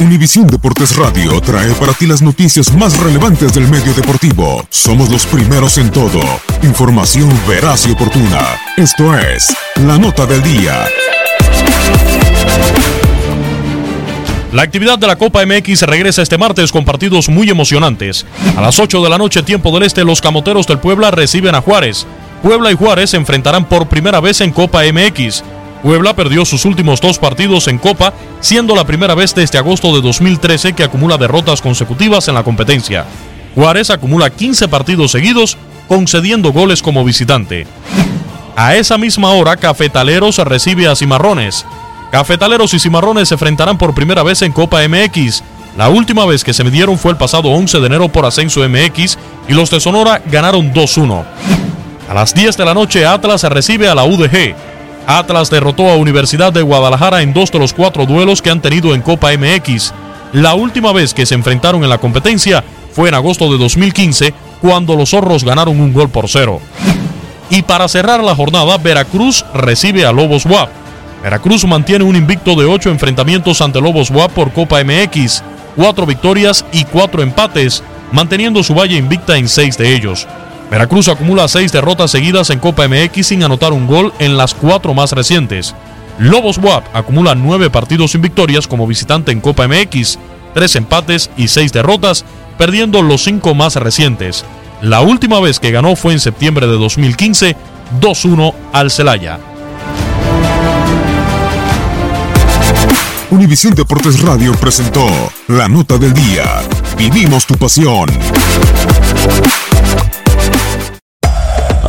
Univisión Deportes Radio trae para ti las noticias más relevantes del medio deportivo. Somos los primeros en todo. Información veraz y oportuna. Esto es La Nota del Día. La actividad de la Copa MX regresa este martes con partidos muy emocionantes. A las 8 de la noche, tiempo del este, los camoteros del Puebla reciben a Juárez. Puebla y Juárez se enfrentarán por primera vez en Copa MX. Puebla perdió sus últimos dos partidos en Copa, siendo la primera vez desde agosto de 2013 que acumula derrotas consecutivas en la competencia. Juárez acumula 15 partidos seguidos, concediendo goles como visitante. A esa misma hora, Cafetaleros recibe a Cimarrones. Cafetaleros y Cimarrones se enfrentarán por primera vez en Copa MX. La última vez que se midieron fue el pasado 11 de enero por Ascenso MX y los de Sonora ganaron 2-1. A las 10 de la noche, Atlas recibe a la UDG. Atlas derrotó a Universidad de Guadalajara en dos de los cuatro duelos que han tenido en Copa MX. La última vez que se enfrentaron en la competencia fue en agosto de 2015, cuando los zorros ganaron un gol por cero. Y para cerrar la jornada, Veracruz recibe a Lobos WAP. Veracruz mantiene un invicto de ocho enfrentamientos ante Lobos WAP por Copa MX, cuatro victorias y cuatro empates, manteniendo su valle invicta en seis de ellos. Veracruz acumula seis derrotas seguidas en Copa MX sin anotar un gol en las cuatro más recientes. Lobos WAP acumula nueve partidos sin victorias como visitante en Copa MX, tres empates y seis derrotas, perdiendo los cinco más recientes. La última vez que ganó fue en septiembre de 2015, 2-1 al Celaya. Univisión Deportes Radio presentó La Nota del Día. Vivimos tu pasión.